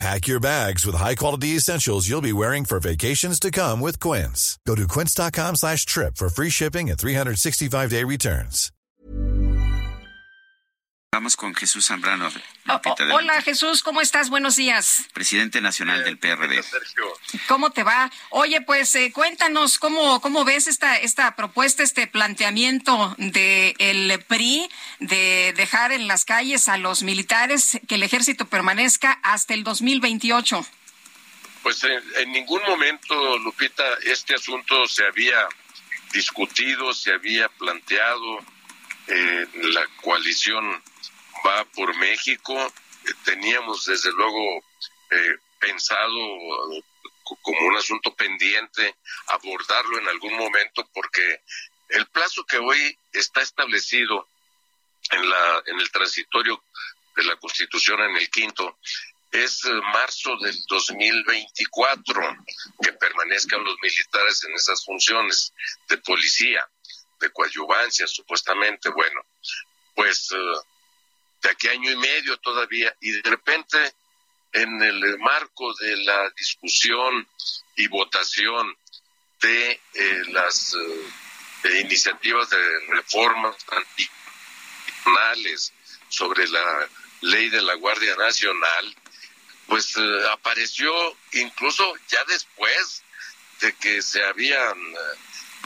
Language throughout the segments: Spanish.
Pack your bags with high-quality essentials you'll be wearing for vacations to come with Quince. Go to quince.com slash trip for free shipping and 365-day returns. Vamos con Jesús Zambrano. Oh, oh, hola Jesús, ¿cómo estás? Buenos días. Presidente nacional del PRD. ¿Cómo te va? Oye, pues eh, cuéntanos cómo, cómo ves esta, esta propuesta, este planteamiento del el PRI de dejar en las calles a los militares, que el ejército permanezca hasta el 2028. Pues en, en ningún momento, Lupita, este asunto se había discutido, se había planteado. Eh, la coalición va por México. Teníamos desde luego eh, pensado como un asunto pendiente abordarlo en algún momento porque el plazo que hoy está establecido en la en el transitorio de la Constitución en el quinto es marzo del 2024 que permanezcan los militares en esas funciones de policía, de coadyuvancia supuestamente. Bueno, pues eh, de aquí año y medio todavía, y de repente en el marco de la discusión y votación de eh, las eh, iniciativas de reformas sobre la ley de la Guardia Nacional, pues eh, apareció incluso ya después de que se habían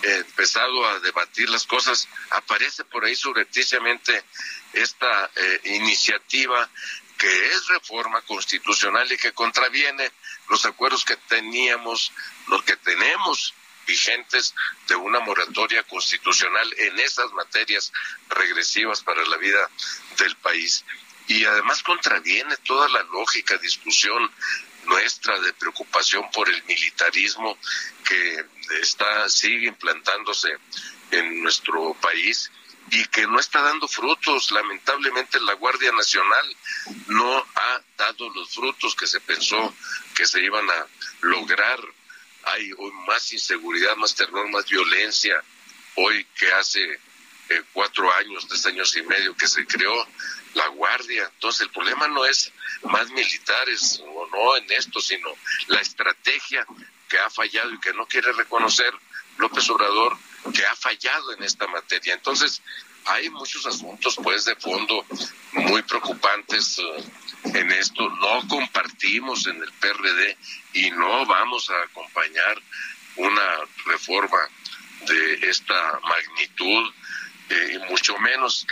empezado a debatir las cosas, aparece por ahí subrepticiamente esta eh, iniciativa que es reforma constitucional y que contraviene los acuerdos que teníamos, los que tenemos vigentes de una moratoria constitucional en esas materias regresivas para la vida del país. Y además contraviene toda la lógica, discusión nuestra de preocupación por el militarismo que está sigue implantándose en nuestro país y que no está dando frutos. Lamentablemente la Guardia Nacional no ha dado los frutos que se pensó que se iban a lograr. Hay hoy más inseguridad, más terror, más violencia hoy que hace eh, cuatro años, tres años y medio que se creó la Guardia. Entonces el problema no es más militares o no en esto, sino la estrategia que ha fallado y que no quiere reconocer López Obrador que ha fallado en esta materia. Entonces, hay muchos asuntos, pues, de fondo muy preocupantes eh, en esto. No compartimos en el PRD y no vamos a acompañar una reforma de esta magnitud, eh, y mucho menos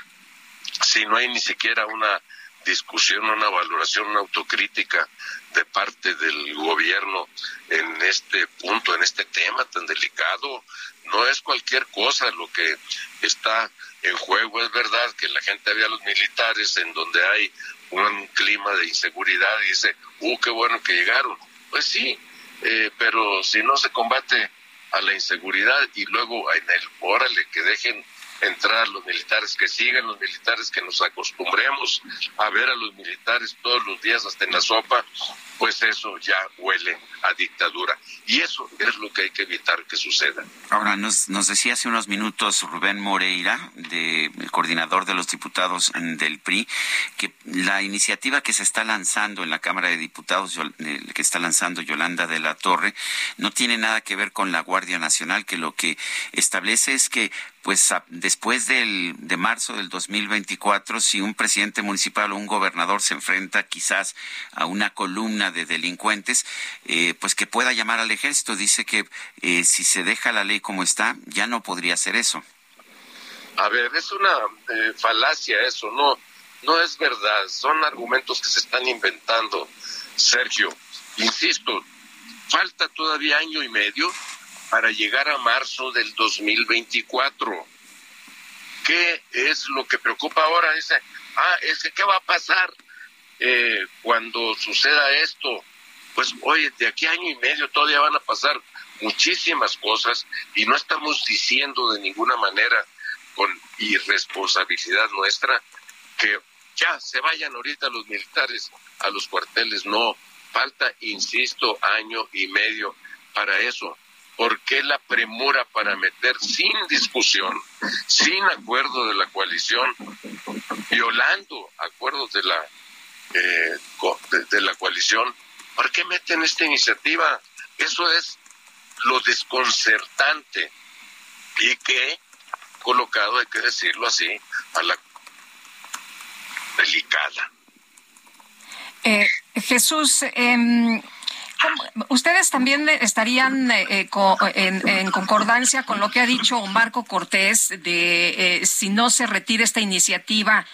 si no hay ni siquiera una discusión, una valoración, una autocrítica de parte del gobierno en este punto, en este tema tan delicado. No es cualquier cosa lo que está en juego. Es verdad que la gente ve a los militares en donde hay un clima de inseguridad y dice, ¡uh, qué bueno que llegaron! Pues sí, eh, pero si no se combate a la inseguridad y luego en el órale que dejen entrar los militares, que sigan los militares, que nos acostumbremos a ver a los militares todos los días hasta en la sopa, pues eso ya huele a dictadura. Y eso es lo que hay que evitar que suceda. Ahora, nos, nos decía hace unos minutos Rubén Moreira, de, el coordinador de los diputados del PRI, que la iniciativa que se está lanzando en la Cámara de Diputados, que está lanzando Yolanda de la Torre, no tiene nada que ver con la Guardia Nacional, que lo que establece es que pues después del, de marzo del 2024, si un presidente municipal o un gobernador se enfrenta quizás a una columna de delincuentes, eh, pues que pueda llamar al ejército. Dice que eh, si se deja la ley como está, ya no podría hacer eso. A ver, es una eh, falacia eso, no, no es verdad, son argumentos que se están inventando, Sergio. Insisto, falta todavía año y medio para llegar a marzo del 2024. ¿Qué es lo que preocupa ahora? Dice, ah, es que ¿qué va a pasar eh, cuando suceda esto? Pues oye, de aquí a año y medio todavía van a pasar muchísimas cosas y no estamos diciendo de ninguna manera con y responsabilidad nuestra que ya se vayan ahorita los militares a los cuarteles. No, falta, insisto, año y medio para eso. ¿Por qué la premura para meter sin discusión, sin acuerdo de la coalición, violando acuerdos de la eh, de, la coalición? ¿Por qué meten esta iniciativa? Eso es lo desconcertante y que colocado, hay que decirlo así, a la delicada. Eh, Jesús, eh, ¿Ustedes también estarían eh, eh, en, concordancia con lo que ha dicho Marco Cortés de eh, si no se retira esta iniciativa,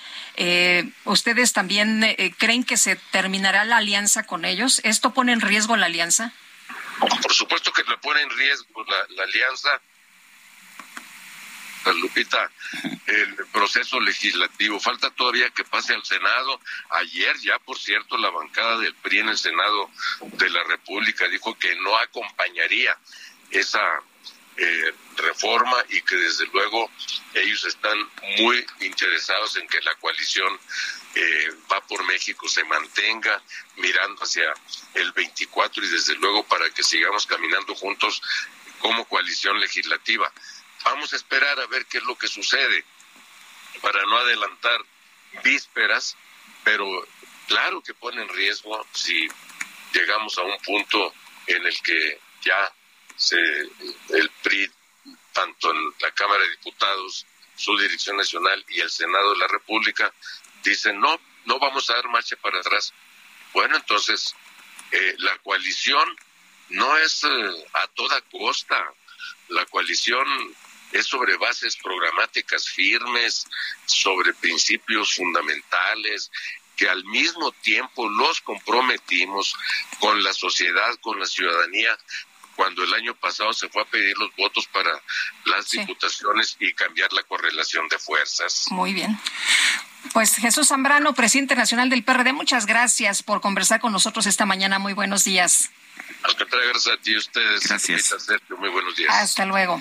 ¿ustedes también creen que se terminará la alianza con ellos? ¿Esto pone en riesgo la alianza? Por supuesto que le pone en riesgo la alianza Lupita, el proceso legislativo. Falta todavía que pase al Senado. Ayer ya, por cierto, la bancada del PRI en el Senado de la República dijo que no acompañaría esa eh, reforma y que desde luego ellos están muy interesados en que la coalición eh, va por México se mantenga mirando hacia el 24 y desde luego para que sigamos caminando juntos como coalición legislativa. Vamos a esperar a ver qué es lo que sucede para no adelantar vísperas, pero claro que pone en riesgo si llegamos a un punto en el que ya se, el PRI, tanto en la Cámara de Diputados, su dirección nacional y el Senado de la República, dicen no, no vamos a dar marcha para atrás. Bueno, entonces eh, la coalición no es eh, a toda costa. La coalición es sobre bases programáticas firmes, sobre principios fundamentales, que al mismo tiempo los comprometimos con la sociedad, con la ciudadanía, cuando el año pasado se fue a pedir los votos para las diputaciones y cambiar la correlación de fuerzas. Muy bien. Pues Jesús Zambrano, presidente nacional del PRD, muchas gracias por conversar con nosotros esta mañana. Muy buenos días. Al contrario, gracias a ti ustedes. Gracias. Muy buenos días. Hasta luego.